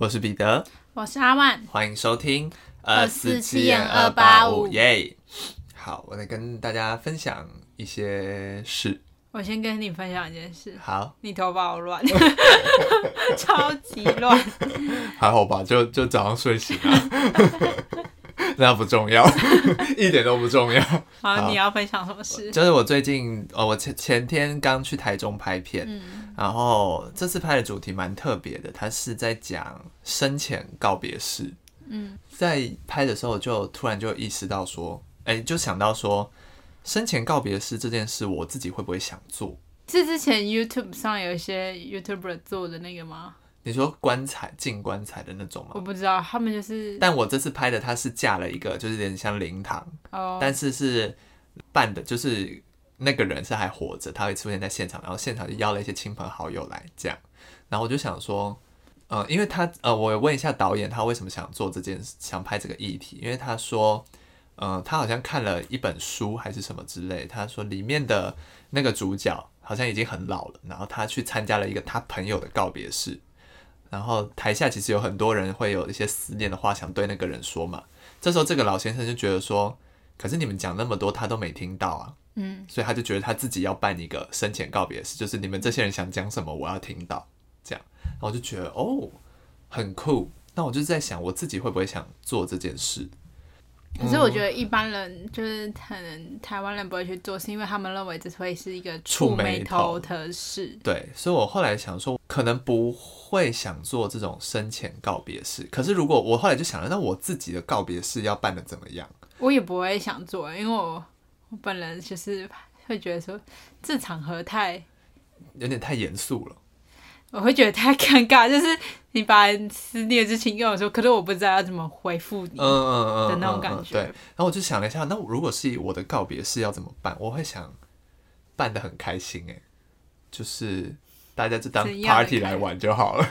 我是彼得，我是阿万，欢迎收听二四七点二八五耶。好，我来跟大家分享一些事。我先跟你分享一件事。好，你头发好乱，超级乱。还好吧，就就早上睡醒了。那不重要，一点都不重要。好，好，你要分享什么事？就是我最近，呃，我前前天刚去台中拍片，嗯，然后这次拍的主题蛮特别的，它是在讲生前告别式。嗯，在拍的时候就突然就意识到说，哎、欸，就想到说，生前告别式这件事，我自己会不会想做？是之前 YouTube 上有一些 YouTuber 做的那个吗？你说棺材进棺材的那种吗？我不知道，他们就是。但我这次拍的，他是架了一个，就是有点像灵堂，oh. 但是是办的，就是那个人是还活着，他会出现在现场，然后现场就邀了一些亲朋好友来这样。然后我就想说，呃，因为他呃，我问一下导演，他为什么想做这件事，想拍这个议题？因为他说，呃，他好像看了一本书还是什么之类，他说里面的那个主角好像已经很老了，然后他去参加了一个他朋友的告别式。然后台下其实有很多人会有一些思念的话想对那个人说嘛。这时候这个老先生就觉得说，可是你们讲那么多他都没听到啊，嗯，所以他就觉得他自己要办一个生前告别式，就是你们这些人想讲什么我要听到，这样。然后我就觉得哦，很酷。那我就在想我自己会不会想做这件事。可是我觉得一般人就是可能台湾人不会去做，是因为他们认为这会是一个触眉头的事。对，所以我后来想说，可能不会想做这种生前告别式。可是如果我后来就想了，那我自己的告别式要办的怎么样？我也不会想做，因为我我本人就是会觉得说，这场合太有点太严肃了。我会觉得太尴尬，就是你把思念之情跟我说，可是我不知道要怎么回复你，嗯嗯嗯的那种感觉。对，然后我就想了一下，那如果是我的告别式要怎么办？我会想办的很开心，哎，就是大家就当 party 来玩就好了。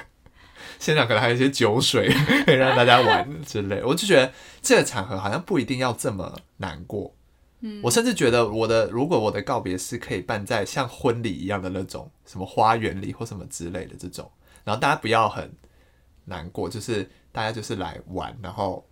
现场可能还有一些酒水可以让大家玩之类，我就觉得这个场合好像不一定要这么难过。嗯，我甚至觉得我的如果我的告别式可以办在像婚礼一样的那种什么花园里或什么之类的这种，然后大家不要很难过，就是大家就是来玩，然后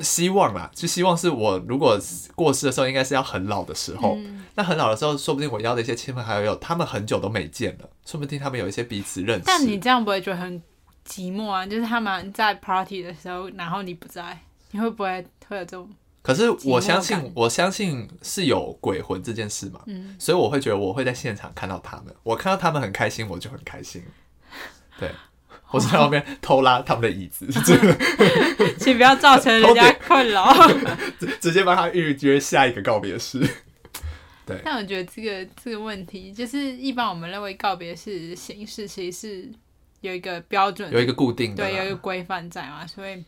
希望啦，就希望是我如果过世的时候，应该是要很老的时候，嗯，那很老的时候，说不定我要的一些亲朋好友，他们很久都没见了，说不定他们有一些彼此认识。但你这样不会觉得很寂寞啊？就是他们在 party 的时候，然后你不在，你会不会会有这种？可是我相信，我相信是有鬼魂这件事嘛，嗯，所以我会觉得我会在现场看到他们，我看到他们很开心，我就很开心。对，我在后面偷拉他们的椅子，请不要造成人家困扰，直接帮他预约下一个告别式。对，但我觉得这个这个问题，就是一般我们认为告别式形式其实是有一个标准，有一个固定的，对，有一个规范在嘛，所以。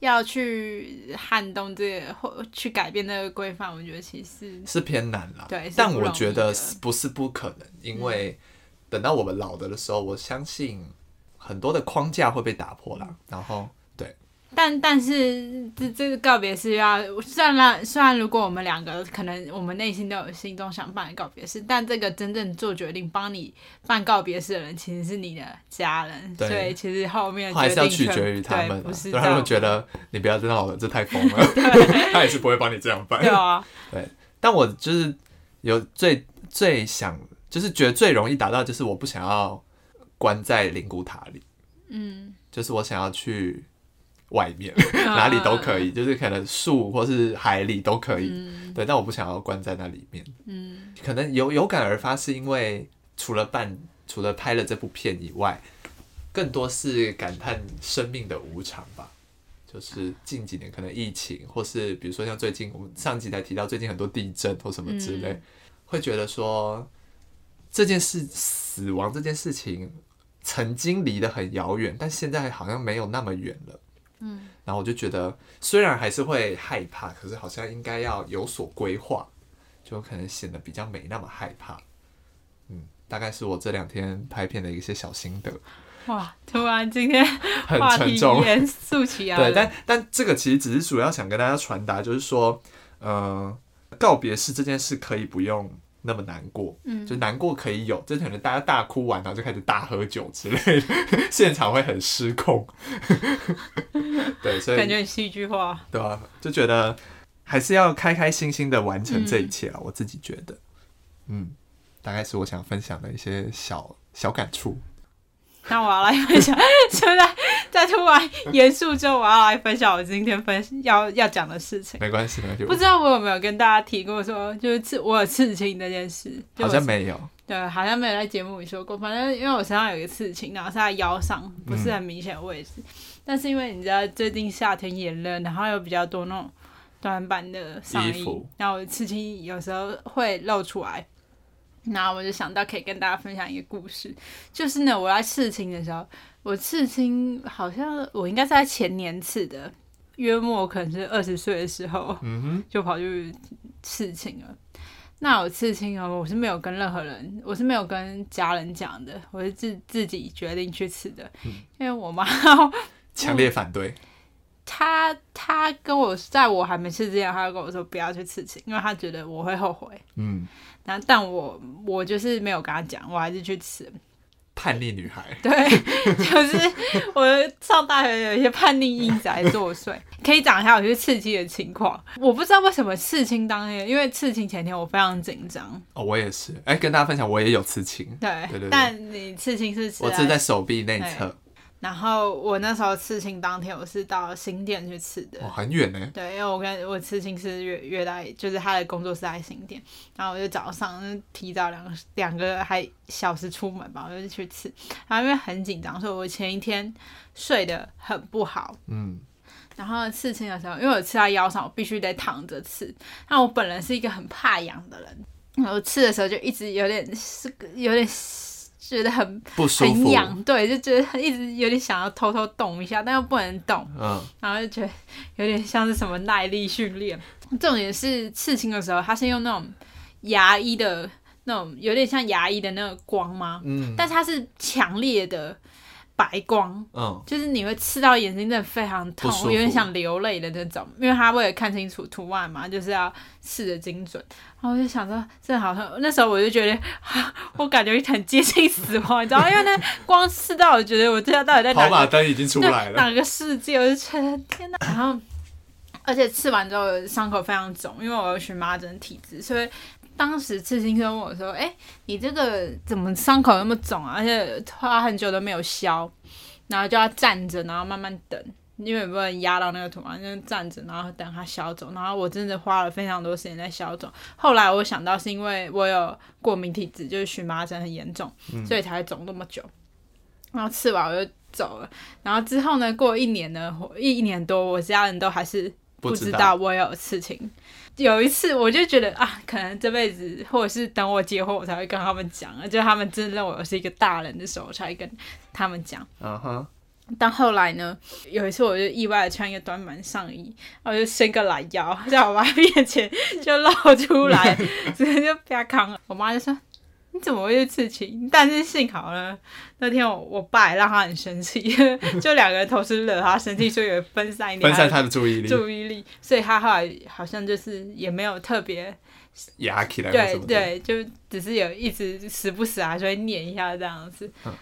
要去撼动这个或去改变那个规范，我觉得其实是偏难了。对，但我觉得不是不可能，因为等到我们老的的时候，我相信很多的框架会被打破了，然后对。但但是这这个告别式要，虽然虽然如果我们两个可能我们内心都有心中想办的告别式，但这个真正做决定帮你办告别式的人其实是你的家人，所以其实后面还是要取决于他们。不是他们觉得你不要这样了，这太疯了，他也是不会帮你这样办。对啊，对。但我就是有最最想，就是觉得最容易达到，就是我不想要关在灵骨塔里，嗯，就是我想要去。外面 哪里都可以，就是可能树或是海里都可以，嗯，对。但我不想要关在那里面，嗯，可能有有感而发，是因为除了办，除了拍了这部片以外，更多是感叹生命的无常吧。就是近几年可能疫情，或是比如说像最近我们上集才提到最近很多地震或什么之类，嗯，会觉得说这件事死亡这件事情曾经离得很遥远，但现在好像没有那么远了。嗯，然后我就觉得，虽然还是会害怕，可是好像应该要有所规划，就可能显得比较没那么害怕。嗯，大概是我这两天拍片的一些小心得。哇，突然今天很沉重，严肃起来。对，但但这个其实只是主要想跟大家传达，就是说，呃，告别式这件事可以不用那么难过，嗯，就难过可以有，就可能大家大哭完，然后就开始大喝酒之类的，现场会很失控。对，所以感觉很戏剧化，对啊，就觉得还是要开开心心的完成这一切啊，嗯、我自己觉得，嗯，大概是我想分享的一些小小感触。那我要来分享，现在 在突然严肃之后，我要来分享我今天分要要讲的事情。没关系，没关系。不知道我有没有跟大家提过说，就是刺我有刺青那件事？好像没有。对，好像没有在节目里说过。反正因为我身上有一个刺青，然后是在腰上，不是很明显的位置。嗯、但是因为你知道最近夏天炎热，然后有比较多那种短版的上衣，服然后我刺青有时候会露出来。然后我就想到可以跟大家分享一个故事，就是呢，我在刺青的时候，我刺青好像我应该是在前年刺的，约莫可能是二十岁的时候，嗯哼，就跑去刺青了。那我刺青哦，我是没有跟任何人，我是没有跟家人讲的，我是自自己决定去刺的，嗯、因为我妈 强烈反对。他他跟我在我还没刺之前，他就跟我说不要去刺青，因为他觉得我会后悔。嗯。但但我我就是没有跟他讲，我还是去刺。叛逆女孩。对，就是我上大学有一些叛逆因子在作祟。可以讲一下我去刺青的情况。我不知道为什么刺青当天，因为刺青前天我非常紧张。哦，我也是。哎、欸，跟大家分享，我也有刺青。对对对。但你刺青是刺？我刺在手臂内侧。然后我那时候刺青当天，我是到新店去刺的，哦，很远呢。对，因为我跟我刺青师约约在，就是他的工作室在新店，然后我就早上提早两个两个还小时出门吧，我就去刺。然后因为很紧张，所以我前一天睡得很不好。嗯。然后刺青的时候，因为我刺到腰上，我必须得躺着刺。那我本人是一个很怕痒的人，然后刺的时候就一直有点是有点。觉得很不舒服，很痒，对，就觉得一直有点想要偷偷动一下，但又不能动，嗯，然后就觉得有点像是什么耐力训练。重点是刺青的时候，他是用那种牙医的那种，有点像牙医的那个光吗？嗯，但是它是强烈的。白光，嗯，就是你会刺到眼睛，真的非常痛，我有点想流泪的那种，因为他为了看清楚图案嘛，就是要刺的精准。然后我就想说，这好像那时候我就觉得，我感觉很接近死亡，你知道，因为那光刺到，我觉得我这下到底在哪？跑马灯已经出来了，哪个世界？我就觉得天哪！然后，而且刺完之后伤口非常肿，因为我有荨麻疹体质，所以。当时刺青师问我说：“哎、欸，你这个怎么伤口那么肿啊？而且花很久都没有消，然后就要站着，然后慢慢等，因为不能压到那个图案，就站着，然后等它消肿。然后我真的花了非常多时间在消肿。后来我想到是因为我有过敏体质，就是荨麻疹很严重，所以才会肿那么久。然后刺完我就走了。然后之后呢，过一年呢，一年多，我家人都还是不知道我有刺青。”有一次，我就觉得啊，可能这辈子，或者是等我结婚，我才会跟他们讲，就他们真的认为我是一个大人的时候，我才会跟他们讲。嗯哼、uh。Huh. 但后来呢，有一次我就意外的穿一个短版上衣，我就伸个懒腰，在我妈面前就露出来，直接就啪康，我妈就说。你 怎么会去刺青？但是幸好呢，那天我我爸也让他很生气，就两个人同时惹他生气，所以有分散一点，分散他的注意力，注意力，所以他后来好像就是也没有特别压起来，对对，就只是有一直时不时还是会念一下这样子。嗯、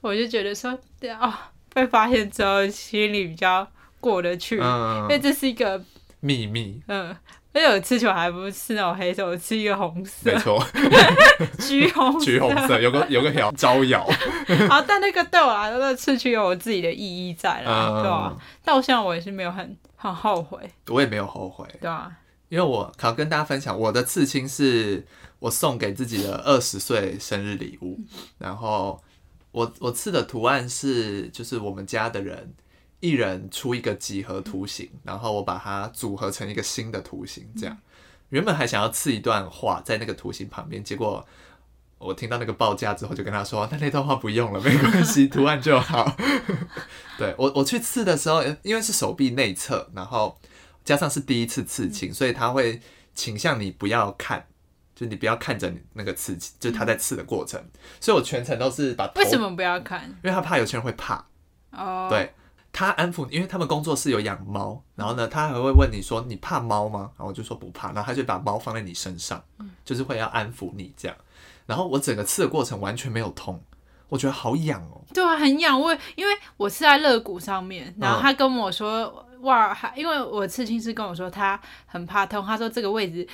我就觉得说，对哦，被发现之后心里比较过得去，嗯、因为这是一个秘密。嗯。而且我刺球还不是那种黑色，我刺一个红色，没错，橘红，橘红色，有个有个条招摇。好，但那个对我来说，那个刺青有我自己的意义在啦，嗯、对吧、啊？到现在我也是没有很很后悔，我也没有后悔，对啊，因为我好跟大家分享，我的刺青是我送给自己的二十岁生日礼物，然后我我刺的图案是就是我们家的人。一人出一个几何图形，然后我把它组合成一个新的图形。这样，原本还想要刺一段话在那个图形旁边，结果我听到那个报价之后，就跟他说：“那那段话不用了，没关系，图案就好。”对，我我去刺的时候，因为是手臂内侧，然后加上是第一次刺青，所以他会倾向你不要看，就你不要看着那个刺青，就他在刺的过程。所以我全程都是把。为什么不要看？因为他怕有些人会怕。哦。对。他安抚，因为他们工作室有养猫，然后呢，他还会问你说：“你怕猫吗？”然后我就说不怕，然后他就把猫放在你身上，就是会要安抚你这样。然后我整个刺的过程完全没有痛，我觉得好痒哦。对啊，很痒。我因为我刺在肋骨上面，然后他跟我说，嗯、哇，还因为我刺青师跟我说他很怕痛，他说这个位置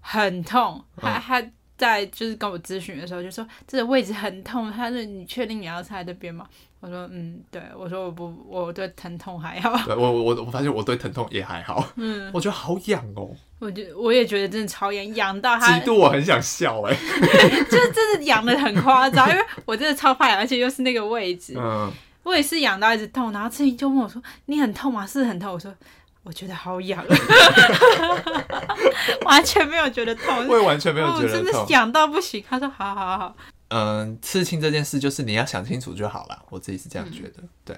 很痛，他、嗯、他在就是跟我咨询的时候就说这个位置很痛，他说你确定你要刺在这边吗？我说嗯，对，我说我不，我对疼痛还好。对我我我发现我对疼痛也还好。嗯，我觉得好痒哦。我觉我也觉得真的超痒，痒到他。极度我很想笑哎，就是真的痒的很夸张，因为我真的超怕痒，而且又是那个位置。嗯。我也是痒到一直痛，然后志玲就问我说：“你很痛吗？是很痛？”我说：“我觉得好痒。”完全没有觉得痛。我也完全没有觉得痛。真的痒到不行。他说：“好好好。”嗯，刺青这件事就是你要想清楚就好了，我自己是这样觉得。嗯、对，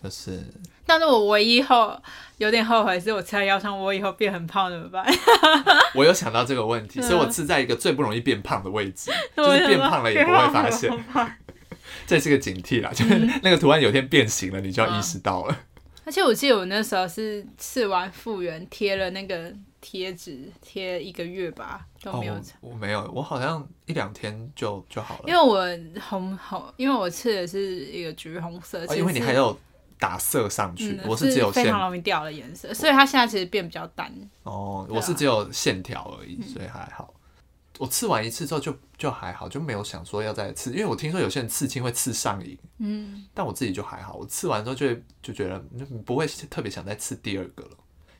就是。但是我唯一后有点后悔是我刺在腰上，我以后变很胖怎么办？我有想到这个问题，所以我刺在一个最不容易变胖的位置，就是变胖了也不会发现。这是个警惕啦，就是那个图案有天变形了，你就要意识到了。而且我记得我那时候是刺完复原贴了那个贴纸，贴一个月吧。都没有、哦，我没有，我好像一两天就就好了。因为我红红，因为我刺的是一个橘红色，哦、因为你还有打色上去，嗯、我是只有非常容易掉的颜色，所以它现在其实变比较淡。哦，我是只有线条而已，啊、所以还好。我刺完一次之后就就还好，就没有想说要再刺，因为我听说有些人刺青会刺上瘾，嗯，但我自己就还好，我刺完之后就就觉得不会特别想再刺第二个了。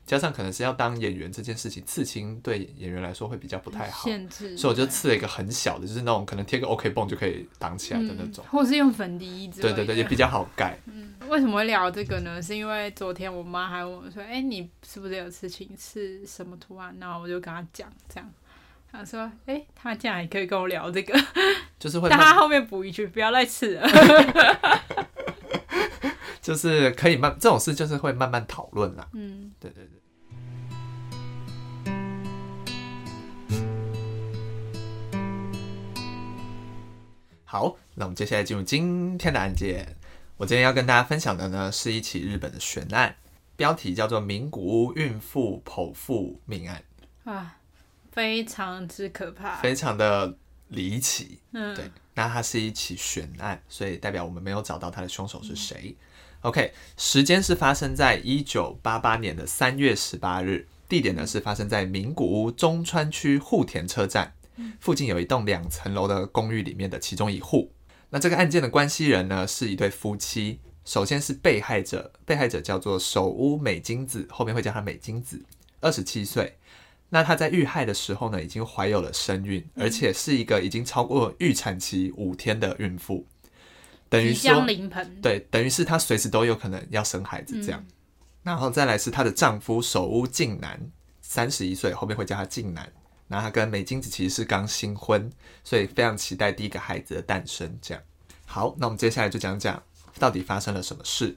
加上可能是要当演员这件事情，刺青对演员来说会比较不太好，限制，所以我就刺了一个很小的，就是那种可能贴个 OK 绷就可以挡起来的那种，嗯、或是用粉底液。对对对，也比较好盖。嗯，为什么会聊这个呢？是因为昨天我妈还问我说：“哎、欸，你是不是有刺青？刺什么图案？”然后我就跟她讲这样，她说：“哎、欸，她竟然也可以跟我聊这个，就是会。”但她后面补一句：“不要再刺了。”就是可以慢，这种事就是会慢慢讨论啦。嗯，对对对。好，那我们接下来进入今天的案件。我今天要跟大家分享的呢，是一起日本的悬案，标题叫做“名古屋孕妇剖腹命案”。啊，非常之可怕，非常的离奇。嗯，对，那它是一起悬案，所以代表我们没有找到它的凶手是谁。嗯、OK，时间是发生在一九八八年的三月十八日，地点呢是发生在名古屋中川区户田车站。附近有一栋两层楼的公寓里面的其中一户。那这个案件的关系人呢，是一对夫妻。首先是被害者，被害者叫做首屋美金子，后面会叫她美金子，二十七岁。那她在遇害的时候呢，已经怀有了身孕，而且是一个已经超过预产期五天的孕妇，等于说临盆，对，等于是她随时都有可能要生孩子这样。嗯、然后再来是她的丈夫首屋靖男，三十一岁，后面会叫他靖男。那他跟美金子其实是刚新婚，所以非常期待第一个孩子的诞生。这样，好，那我们接下来就讲讲到底发生了什么事。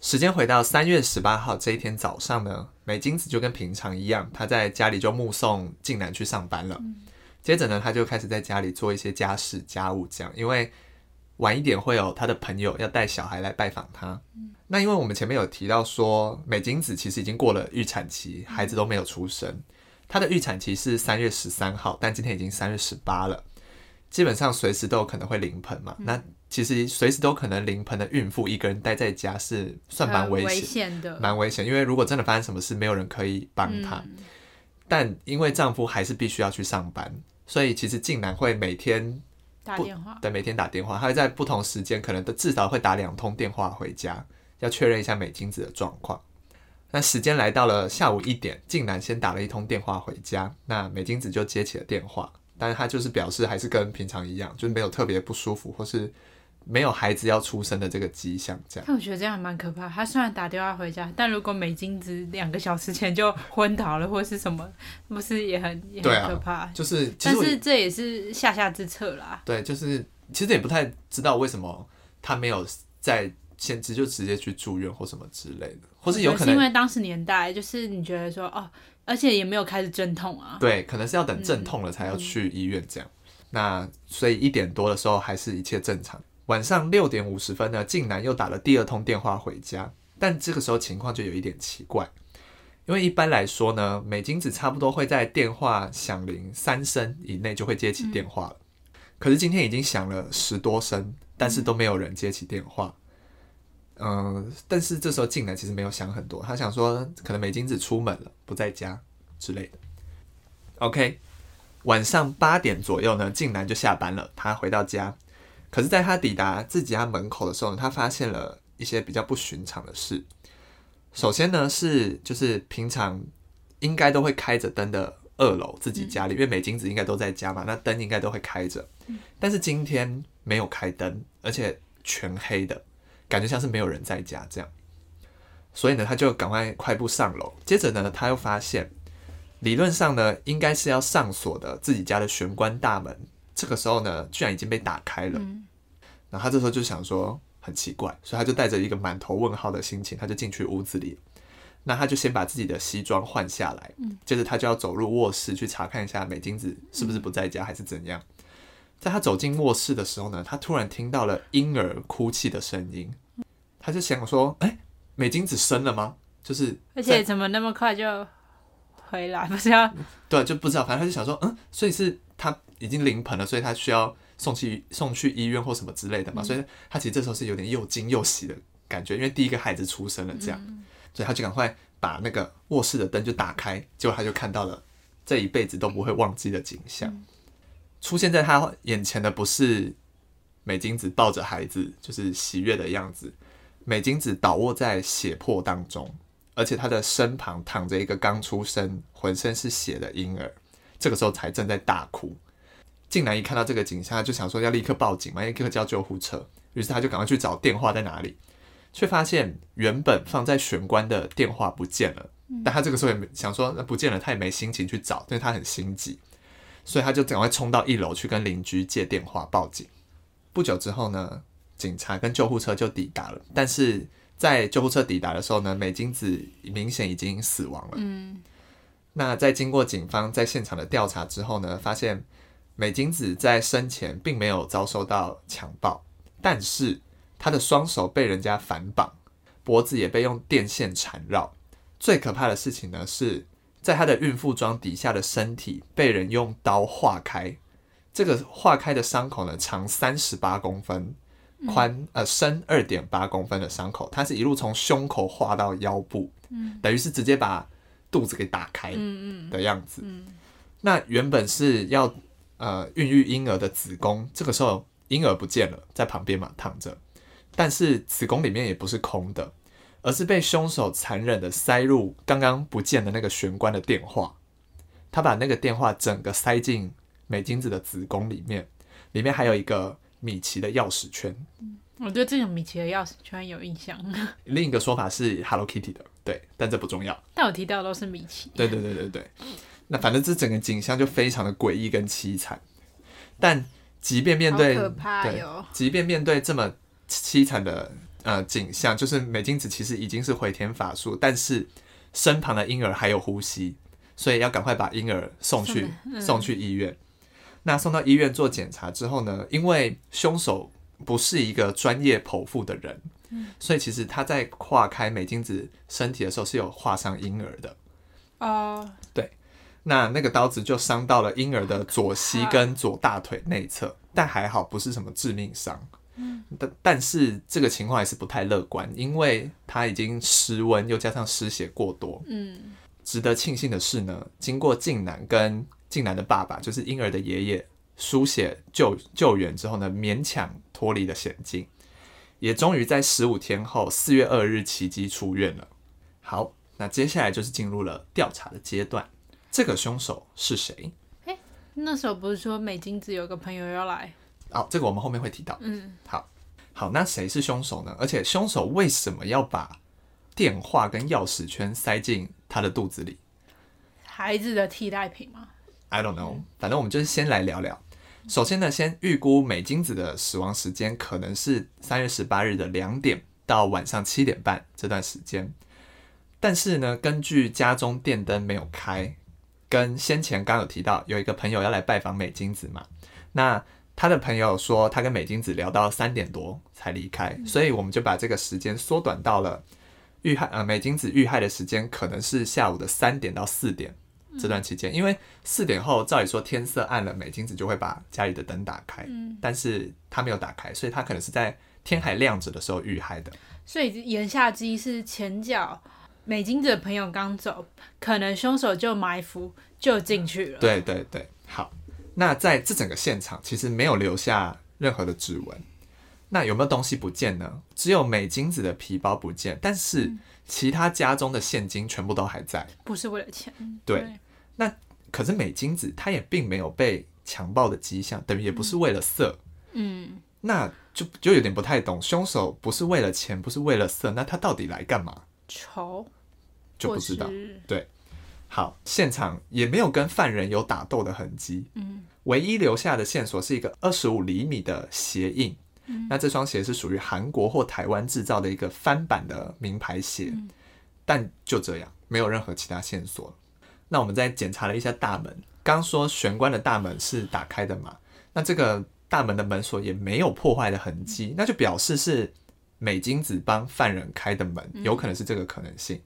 时间回到三月十八号这一天早上呢，美金子就跟平常一样，她在家里就目送静男去上班了。嗯、接着呢，她就开始在家里做一些家事家务，这样，因为晚一点会有他的朋友要带小孩来拜访他。嗯、那因为我们前面有提到说，美金子其实已经过了预产期，孩子都没有出生。她的预产期是三月十三号，但今天已经三月十八了，基本上随时都有可能会临盆嘛。嗯、那其实随时都可能临盆的孕妇一个人待在家是算蛮危险的，蛮危险。因为如果真的发生什么事，没有人可以帮她。嗯、但因为丈夫还是必须要去上班，所以其实竟然会每天打电话，对，每天打电话，他会在不同时间，可能都至少会打两通电话回家，要确认一下美金子的状况。那时间来到了下午一点，竟然先打了一通电话回家，那美金子就接起了电话，但是他就是表示还是跟平常一样，就是没有特别不舒服或是没有孩子要出生的这个迹象，这样。但我觉得这样还蛮可怕。他虽然打电话回家，但如果美津子两个小时前就昏倒了或是什么，不是也很也很可怕？啊、就是，但是这也是下下之策啦。对，就是其实也不太知道为什么他没有在。先直就直接去住院或什么之类的，或是有可能是因为当时年代，就是你觉得说哦，而且也没有开始阵痛啊。对，可能是要等阵痛了才要去医院这样。嗯嗯、那所以一点多的时候还是一切正常。晚上六点五十分呢，静男又打了第二通电话回家，但这个时候情况就有一点奇怪，因为一般来说呢，美金子差不多会在电话响铃三声以内就会接起电话了。可是今天已经响了十多声，但是都没有人接起电话。嗯、但是这时候静南其实没有想很多，他想说可能美金子出门了，不在家之类的。OK，晚上八点左右呢，静南就下班了，他回到家。可是，在他抵达自己家门口的时候呢，他发现了一些比较不寻常的事。首先呢，是就是平常应该都会开着灯的二楼自己家里，因为美金子应该都在家嘛，那灯应该都会开着。但是今天没有开灯，而且全黑的，感觉像是没有人在家这样。所以呢，他就赶快快步上楼。接着呢，他又发现，理论上呢，应该是要上锁的自己家的玄关大门。这个时候呢，居然已经被打开了。嗯、然后他这时候就想说很奇怪，所以他就带着一个满头问号的心情，他就进去屋子里。那他就先把自己的西装换下来，嗯、接着他就要走入卧室去查看一下美金子是不是不在家还是怎样。在他走进卧室的时候呢，他突然听到了婴儿哭泣的声音，他就想说：“哎，美金子生了吗？”就是而且怎么那么快就回来？不是要对，就不知道。反正他就想说：“嗯，所以是他。”已经临盆了，所以他需要送去送去医院或什么之类的嘛，嗯、所以他其实这时候是有点又惊又喜的感觉，因为第一个孩子出生了，这样，嗯、所以他就赶快把那个卧室的灯就打开，结果他就看到了这一辈子都不会忘记的景象，嗯、出现在他眼前的不是美金子抱着孩子就是喜悦的样子，美金子倒卧在血泊当中，而且他的身旁躺着一个刚出生、浑身是血的婴儿，这个时候才正在大哭。静南一看到这个景象，他就想说要立刻报警嘛，要立刻叫救护车。于是他就赶快去找电话在哪里，却发现原本放在玄关的电话不见了。但他这个时候也没想说那不见了，他也没心情去找，因为他很心急，所以他就赶快冲到一楼去跟邻居借电话报警。不久之后呢，警察跟救护车就抵达了。但是在救护车抵达的时候呢，美金子明显已经死亡了。嗯，那在经过警方在现场的调查之后呢，发现。美津子在生前并没有遭受到强暴，但是她的双手被人家反绑，脖子也被用电线缠绕。最可怕的事情呢，是在她的孕妇装底下的身体被人用刀划开。这个划开的伤口呢，长三十八公分，宽呃深二点八公分的伤口，它是一路从胸口划到腰部，等于是直接把肚子给打开的样子。那原本是要。呃，孕育婴儿的子宫，这个时候婴儿不见了，在旁边嘛躺着，但是子宫里面也不是空的，而是被凶手残忍的塞入刚刚不见的那个玄关的电话，他把那个电话整个塞进美金子的子宫里面，里面还有一个米奇的钥匙圈。我对这种米奇的钥匙圈有印象。另一个说法是 Hello Kitty 的，对，但这不重要。但我提到的都是米奇。对对对对对。那反正这整个景象就非常的诡异跟凄惨，但即便面对，对，即便面对这么凄惨的呃景象，就是美金子其实已经是回天乏术，但是身旁的婴儿还有呼吸，所以要赶快把婴儿送去、嗯、送去医院。那送到医院做检查之后呢，因为凶手不是一个专业剖腹的人，嗯、所以其实他在划开美金子身体的时候是有划伤婴儿的。哦、呃，对。那那个刀子就伤到了婴儿的左膝跟左大腿内侧，但还好不是什么致命伤。但但是这个情况还是不太乐观，因为他已经失温，又加上失血过多。嗯，值得庆幸的是呢，经过静南跟静南的爸爸，就是婴儿的爷爷输血救救援之后呢，勉强脱离了险境，也终于在十五天后四月二日奇迹出院了。好，那接下来就是进入了调查的阶段。这个凶手是谁？哎，那时候不是说美金子有个朋友要来？哦，这个我们后面会提到。嗯，好，好，那谁是凶手呢？而且凶手为什么要把电话跟钥匙圈塞进他的肚子里？孩子的替代品吗？I don't know，反正我们就是先来聊聊。首先呢，先预估美金子的死亡时间可能是三月十八日的两点到晚上七点半这段时间。但是呢，根据家中电灯没有开。跟先前刚有提到，有一个朋友要来拜访美金子嘛，那他的朋友说他跟美金子聊到三点多才离开，所以我们就把这个时间缩短到了遇害呃美金子遇害的时间可能是下午的三点到四点这段期间，因为四点后照理说天色暗了，美金子就会把家里的灯打开，但是他没有打开，所以他可能是在天还亮着的时候遇害的。所以言下之意是前脚美金子的朋友刚走，可能凶手就埋伏就进去了。对对对，好。那在这整个现场其实没有留下任何的指纹，那有没有东西不见呢？只有美金子的皮包不见，但是其他家中的现金全部都还在。不是为了钱。对。对那可是美金子她也并没有被强暴的迹象，等于也不是为了色。嗯。那就就有点不太懂，凶手不是为了钱，不是为了色，那他到底来干嘛？仇。就不知道。对。好，现场也没有跟犯人有打斗的痕迹。嗯，唯一留下的线索是一个二十五厘米的鞋印。嗯，那这双鞋是属于韩国或台湾制造的一个翻版的名牌鞋。嗯，但就这样，没有任何其他线索。那我们再检查了一下大门，刚说玄关的大门是打开的嘛？那这个大门的门锁也没有破坏的痕迹，那就表示是美金子帮犯人开的门，有可能是这个可能性。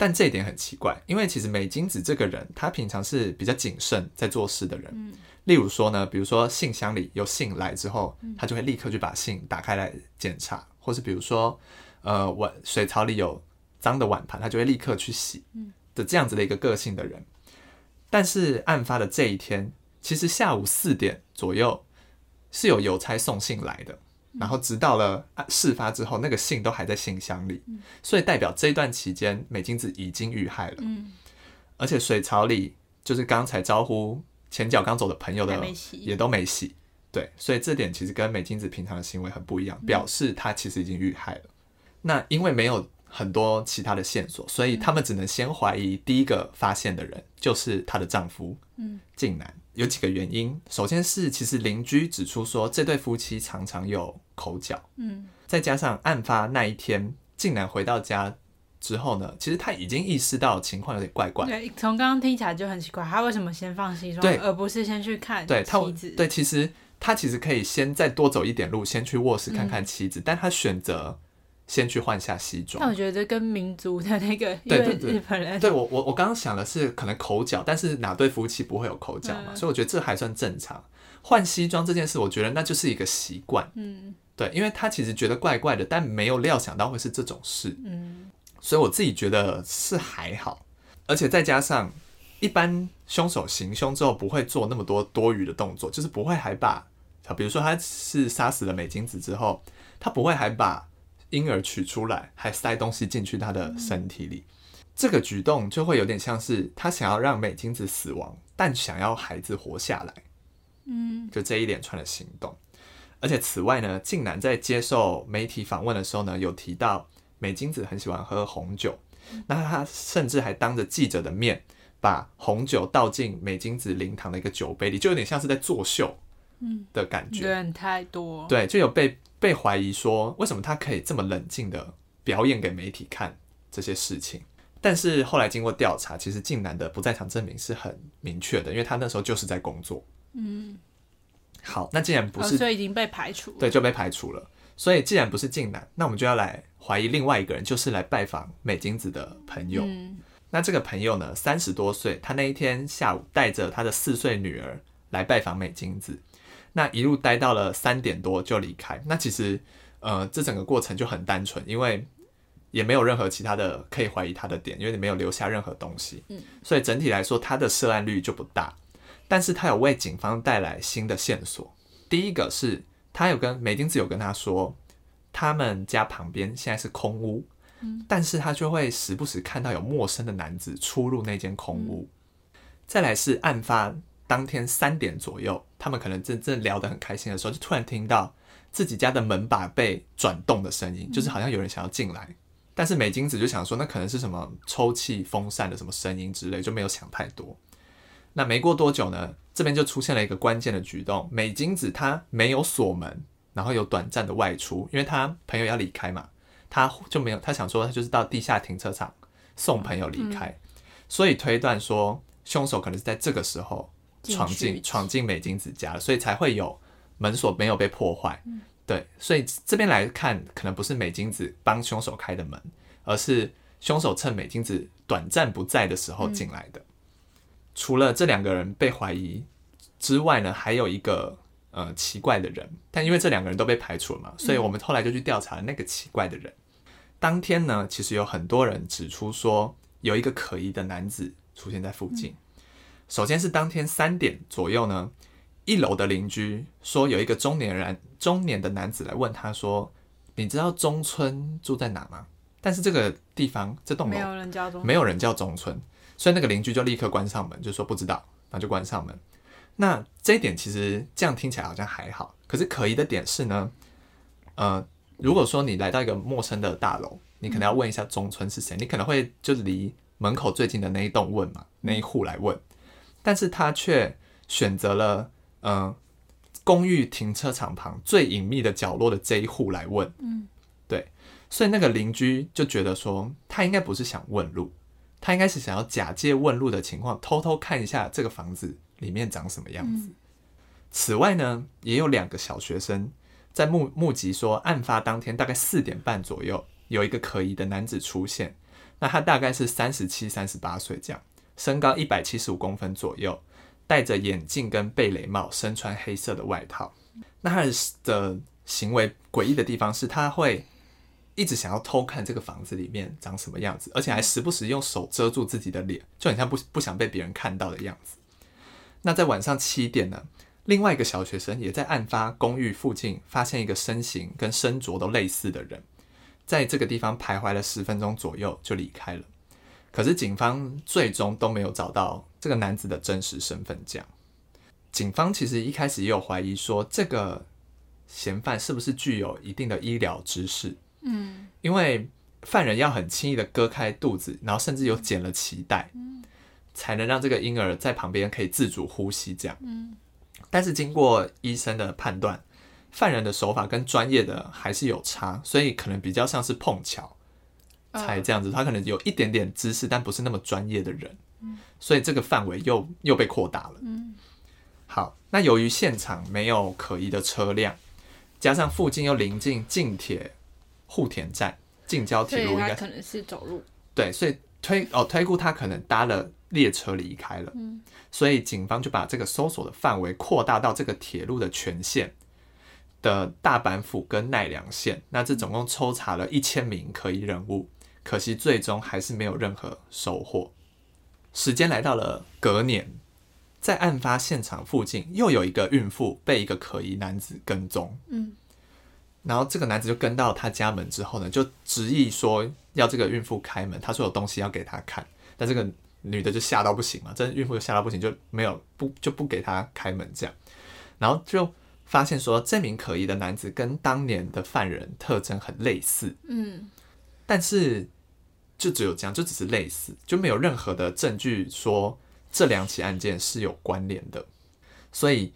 但这一点很奇怪，因为其实美金子这个人，他平常是比较谨慎在做事的人。嗯、例如说呢，比如说信箱里有信来之后，他就会立刻去把信打开来检查，或是比如说，呃，碗水槽里有脏的碗盘，他就会立刻去洗的这样子的一个个性的人。但是案发的这一天，其实下午四点左右是有邮差送信来的。然后直到了事发之后，那个信都还在信箱里，所以代表这段期间美金子已经遇害了。而且水槽里就是刚才招呼前脚刚走的朋友的也都没洗，对，所以这点其实跟美金子平常的行为很不一样，表示她其实已经遇害了。那因为没有很多其他的线索，所以他们只能先怀疑第一个发现的人就是她的丈夫，静男。有几个原因，首先是其实邻居指出说，这对夫妻常常有口角，嗯，再加上案发那一天，静男回到家之后呢，其实他已经意识到情况有点怪怪。对，从刚刚听起来就很奇怪，他为什么先放西装，对，而不是先去看妻子？对，其实他其实可以先再多走一点路，先去卧室看看妻子，嗯，但他选择。先去换下西装。但我觉得跟民族的那个，对对对，日本人，对我我我刚刚想的是可能口角，但是哪对夫妻不会有口角嘛？嗯、所以我觉得这还算正常。换西装这件事，我觉得那就是一个习惯。嗯，对，因为他其实觉得怪怪的，但没有料想到会是这种事。嗯，所以我自己觉得是还好，而且再加上一般凶手行凶之后不会做那么多多余的动作，就是不会还把，比如说他是杀死了美金子之后，他不会还把。婴儿取出来，还塞东西进去他的身体里，这个举动就会有点像是他想要让美金子死亡，但想要孩子活下来。嗯，就这一连串的行动。而且此外呢，竟然在接受媒体访问的时候呢，有提到美金子很喜欢喝红酒，那他甚至还当着记者的面把红酒倒进美金子灵堂的一个酒杯里，就有点像是在作秀，嗯的感觉。人太多，对，就有被。被怀疑说，为什么他可以这么冷静的表演给媒体看这些事情？但是后来经过调查，其实静南的不在场证明是很明确的，因为他那时候就是在工作。嗯，好，那既然不是，哦，所以已经被排除，对，就被排除了。所以既然不是静南，那我们就要来怀疑另外一个人，就是来拜访美金子的朋友。嗯，那这个朋友呢，三十多岁，他那一天下午带着他的四岁女儿来拜访美金子。那一路待到了三点多就离开。那其实，呃，这整个过程就很单纯，因为也没有任何其他的可以怀疑他的点，因为你没有留下任何东西。嗯，所以整体来说，他的涉案率就不大。但是他有为警方带来新的线索。第一个是，他有跟美丁子有跟他说，他们家旁边现在是空屋，嗯，但是他就会时不时看到有陌生的男子出入那间空屋。再来是案发。当天三点左右，他们可能正正聊得很开心的时候，就突然听到自己家的门把被转动的声音，就是好像有人想要进来。但是美金子就想说，那可能是什么抽气风扇的什么声音之类，就没有想太多。那没过多久呢，这边就出现了一个关键的举动，美金子他没有锁门，然后有短暂的外出，因为他朋友要离开嘛，他就没有，他想说他就是到地下停车场送朋友离开，所以推断说凶手可能是在这个时候。闯进闯进美金子家，所以才会有门锁没有被破坏。嗯、对，所以这边来看，可能不是美金子帮凶手开的门，而是凶手趁美金子短暂不在的时候进来的。嗯、除了这两个人被怀疑之外呢，还有一个呃奇怪的人，但因为这两个人都被排除了嘛，所以我们后来就去调查那个奇怪的人。嗯、当天呢，其实有很多人指出说有一个可疑的男子出现在附近。嗯、首先是当天三点左右呢。一楼的邻居说，有一个中年人、中年的男子来问他说：“你知道中村住在哪吗？”但是这个地方这栋楼没有人叫中，没有人叫中村，所以那个邻居就立刻关上门，就说不知道，然后就关上门。那这一点其实这样听起来好像还好，可是可疑的点是呢，呃，如果说你来到一个陌生的大楼，你可能要问一下中村是谁，你可能会就离门口最近的那一栋问嘛，那一户来问，但是他却选择了。嗯、呃，公寓停车场旁最隐秘的角落的这一户来问，嗯，对，所以那个邻居就觉得说，他应该不是想问路，他应该是想要假借问路的情况，偷偷看一下这个房子里面长什么样子。嗯、此外呢，也有两个小学生在目目击说，案发当天大概四点半左右，有一个可疑的男子出现，那他大概是三十七、三十八岁这样，身高一百七十五公分左右。戴着眼镜跟贝雷帽，身穿黑色的外套。那他的行为诡异的地方是，他会一直想要偷看这个房子里面长什么样子，而且还时不时用手遮住自己的脸，就很像不不想被别人看到的样子。那在晚上七点呢，另外一个小学生也在案发公寓附近发现一个身形跟身着都类似的人，在这个地方徘徊了十分钟左右就离开了。可是警方最终都没有找到这个男子的真实身份。这样，警方其实一开始也有怀疑说，这个嫌犯是不是具有一定的医疗知识？嗯，因为犯人要很轻易的割开肚子，然后甚至有剪了脐带，才能让这个婴儿在旁边可以自主呼吸。这样，嗯，但是经过医生的判断，犯人的手法跟专业的还是有差，所以可能比较像是碰巧。才这样子，他可能有一点点知识，但不是那么专业的人，所以这个范围又又被扩大了。好，那由于现场没有可疑的车辆，加上附近又临近近铁户田站，近郊铁路应该可能是走路。对，所以推哦推估他可能搭了列车离开了。所以警方就把这个搜索的范围扩大到这个铁路的全线的大阪府跟奈良县。那这总共抽查了一千名可疑人物。可惜最终还是没有任何收获。时间来到了隔年，在案发现场附近又有一个孕妇被一个可疑男子跟踪。嗯，然后这个男子就跟到他家门之后呢，就执意说要这个孕妇开门，他说有东西要给他看。但这个女的就吓到不行嘛，这孕妇就吓到不行，就没有不就不给他开门这样。然后就发现说这名可疑的男子跟当年的犯人特征很类似。嗯。但是，就只有这样，就只是类似，就没有任何的证据说这两起案件是有关联的，所以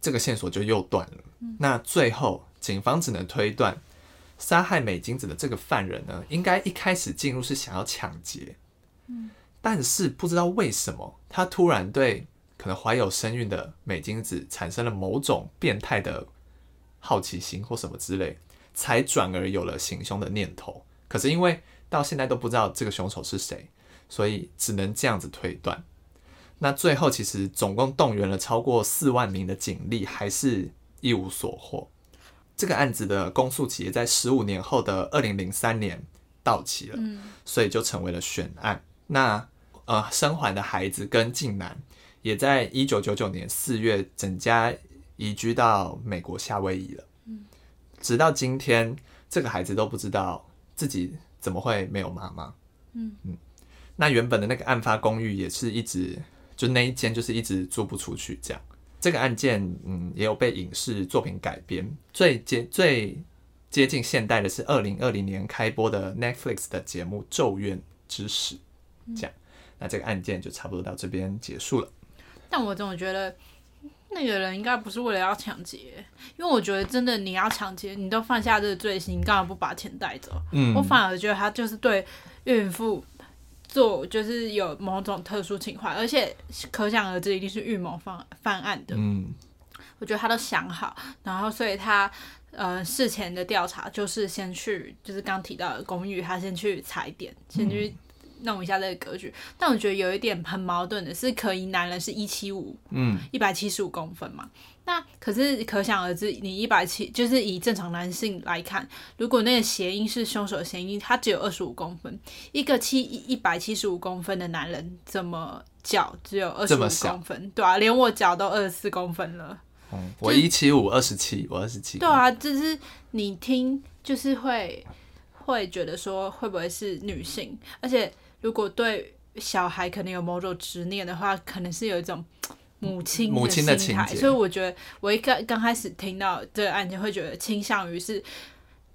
这个线索就又断了。嗯、那最后，警方只能推断，杀害美金子的这个犯人呢，应该一开始进入是想要抢劫，嗯、但是不知道为什么，他突然对可能怀有身孕的美金子产生了某种变态的好奇心或什么之类，才转而有了行凶的念头。可是因为到现在都不知道这个凶手是谁，所以只能这样子推断。那最后其实总共动员了超过四万名的警力，还是一无所获。这个案子的公诉期也在十五年后的二零零三年到期了，所以就成为了悬案。那呃，生还的孩子跟靖南也在一九九九年四月整家移居到美国夏威夷了。直到今天，这个孩子都不知道。自己怎么会没有妈妈？嗯嗯，那原本的那个案发公寓也是一直就那一间就是一直租不出去，这样。这个案件嗯也有被影视作品改编，最接最接近现代的是二零二零年开播的 Netflix 的节目《咒怨之始》，这样。那这个案件就差不多到这边结束了。但我总觉得。那个人应该不是为了要抢劫，因为我觉得真的你要抢劫，你都犯下这个罪行，你干嘛不把钱带走？嗯，我反而觉得他就是对孕妇做，就是有某种特殊情怀，而且可想而知一定是预谋犯犯案的。嗯，我觉得他都想好，然后所以他呃事前的调查就是先去，就是刚提到的公寓，他先去踩点，先去弄一下这个格局。嗯、但我觉得有一点很矛盾的是，可疑男人是一七五，嗯，一百七十五公分嘛。那可是可想而知，你一百七就是以正常男性来看，如果那个谐音是凶手的谐音，他只有二十五公分，一个七一百七十五公分的男人怎么脚只有二十五公分？对啊，连我脚都二十四公分了。嗯，我一七五二十七，我二十七。对啊，就是你听，就是会会觉得说会不会是女性？而且如果对小孩可能有某种执念的话，可能是有一种。母亲母亲的心态，所以我觉得我一刚刚开始听到这个案件，会觉得倾向于是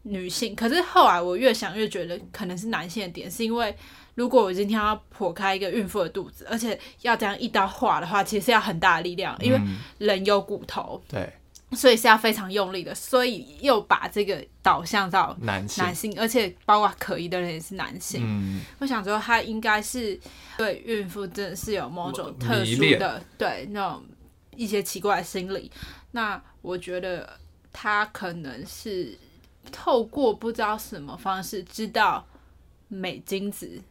女性。可是后来我越想越觉得可能是男性的点，是因为如果我今天要剖开一个孕妇的肚子，而且要这样一刀划的话，其实是要很大的力量，因为人有骨头。嗯、对。所以是要非常用力的，所以又把这个导向到男性，男性，而且包括可疑的人也是男性。嗯，我想说他应该是对孕妇真的是有某种特殊的，对那种一些奇怪的心理。那我觉得他可能是透过不知道什么方式知道美金子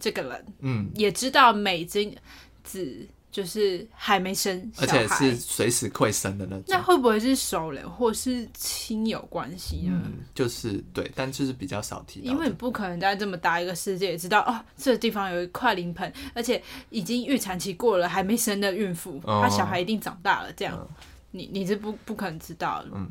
这个人，嗯，也知道美金子。就是还没生，而且是随时会生的那种。那会不会是熟人或是亲友关系呢？嗯，就是对，但就是比较少提到。因为你不可能在这么大一个世界也知道哦，这个地方有一块临盆，而且已经预产期过了还没生的孕妇，她、哦、小孩一定长大了。这样，嗯、你你是不不可能知道的。嗯，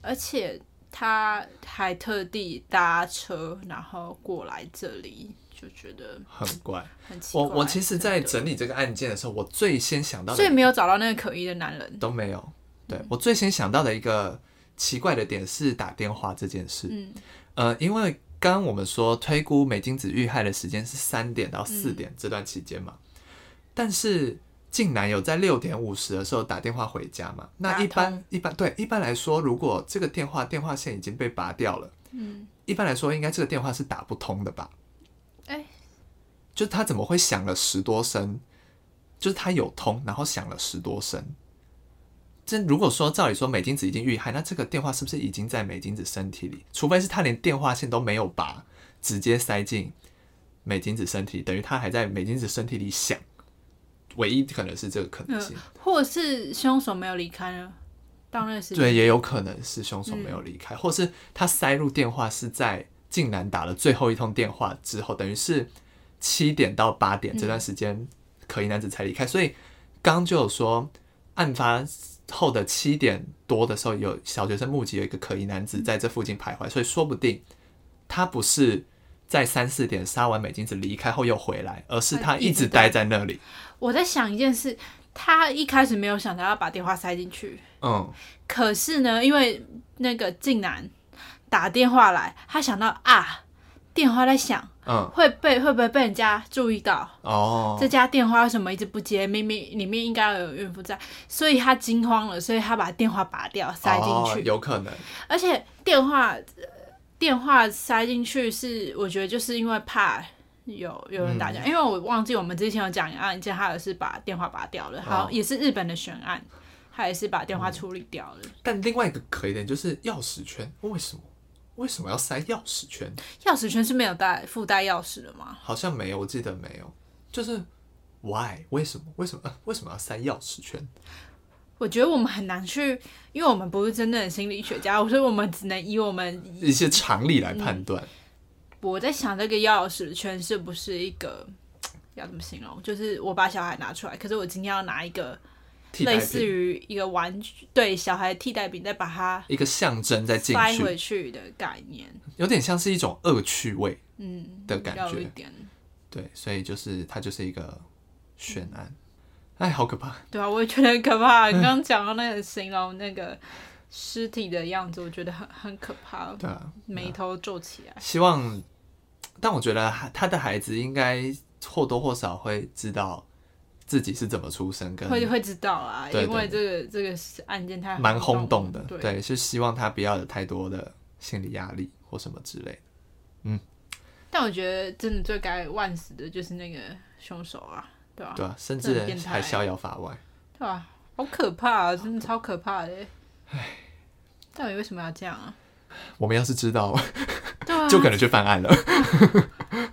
而且他还特地搭车然后过来这里。就觉得很怪，很奇怪。我我其实，在整理这个案件的时候，我最先想到的，所以没有找到那个可疑的男人，都没有。对，我最先想到的一个奇怪的点是打电话这件事。嗯，呃，因为刚刚我们说推估美金子遇害的时间是三点到四点这段期间嘛，嗯、但是竟然有在六点五十的时候打电话回家嘛？那一般一般对一般来说，如果这个电话电话线已经被拔掉了，嗯，一般来说应该这个电话是打不通的吧？就他怎么会响了十多声？就是他有通，然后响了十多声。这如果说照理说美金子已经遇害，那这个电话是不是已经在美金子身体里？除非是他连电话线都没有拔，直接塞进美金子身体，等于他还在美金子身体里响。唯一可能是这个可能性，呃、或者是凶手没有离开呢？当然是对，也有可能是凶手没有离开，嗯、或是他塞入电话是在竟然打了最后一通电话之后，等于是。七点到八点这段时间，可疑男子才离开。嗯、所以刚就有说，案发后的七点多的时候，有小学生目击有一个可疑男子在这附近徘徊。所以说不定他不是在三四点杀完美金子离开后又回来，而是他一直待在那里。我在想一件事，他一开始没有想到要把电话塞进去。嗯，可是呢，因为那个静男打电话来，他想到啊。电话在响，嗯，会被会不会被人家注意到？哦，这家电话为什么一直不接？明明里面应该有孕妇在，所以他惊慌了，所以他把电话拔掉塞进去，哦，有可能。而且电话电话塞进去是，我觉得就是因为怕有有人打架，嗯，因为我忘记我们之前有讲一个案件，他也是把电话拔掉了，好，哦，也是日本的悬案，他也是把电话处理掉了。嗯，但另外一个可疑点就是钥匙圈，为什么？为什么要塞钥匙圈？钥匙圈是没有带附带钥匙的吗？好像没有，我记得没有。就是 why？为什么？为什么？为什么要塞钥匙圈？我觉得我们很难去，因为我们不是真正的心理学家，所以我们只能以我们一些常理来判断。我在想，这个钥匙圈是不是一个要怎么形容？就是我把小孩拿出来，可是我今天要拿一个。类似于一个玩具，对小孩替代品，再把它一个象征再进塞回去的概念，有点像是一种恶趣味，嗯的感觉，嗯、对，所以就是它就是一个悬案，哎、嗯，好可怕，对啊，我也觉得很可怕。你刚刚讲到那个形容那个尸体的样子，我觉得很很可怕，对啊，眉头皱起来。希望，但我觉得他的孩子应该或多或少会知道。自己是怎么出生，跟会会知道啊，对对对，因为这个这个案件太蛮轰动的，对，对，是希望他不要有太多的心理压力或什么之类的。嗯，但我觉得真的最该万死的就是那个凶手啊，对吧？对啊，甚至还逍遥法外，对啊？好可怕啊！真的超可怕的。唉，到底为什么要这样啊？我们要是知道，啊、就可能去犯案了。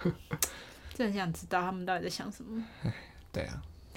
真想知道他们到底在想什么。对啊，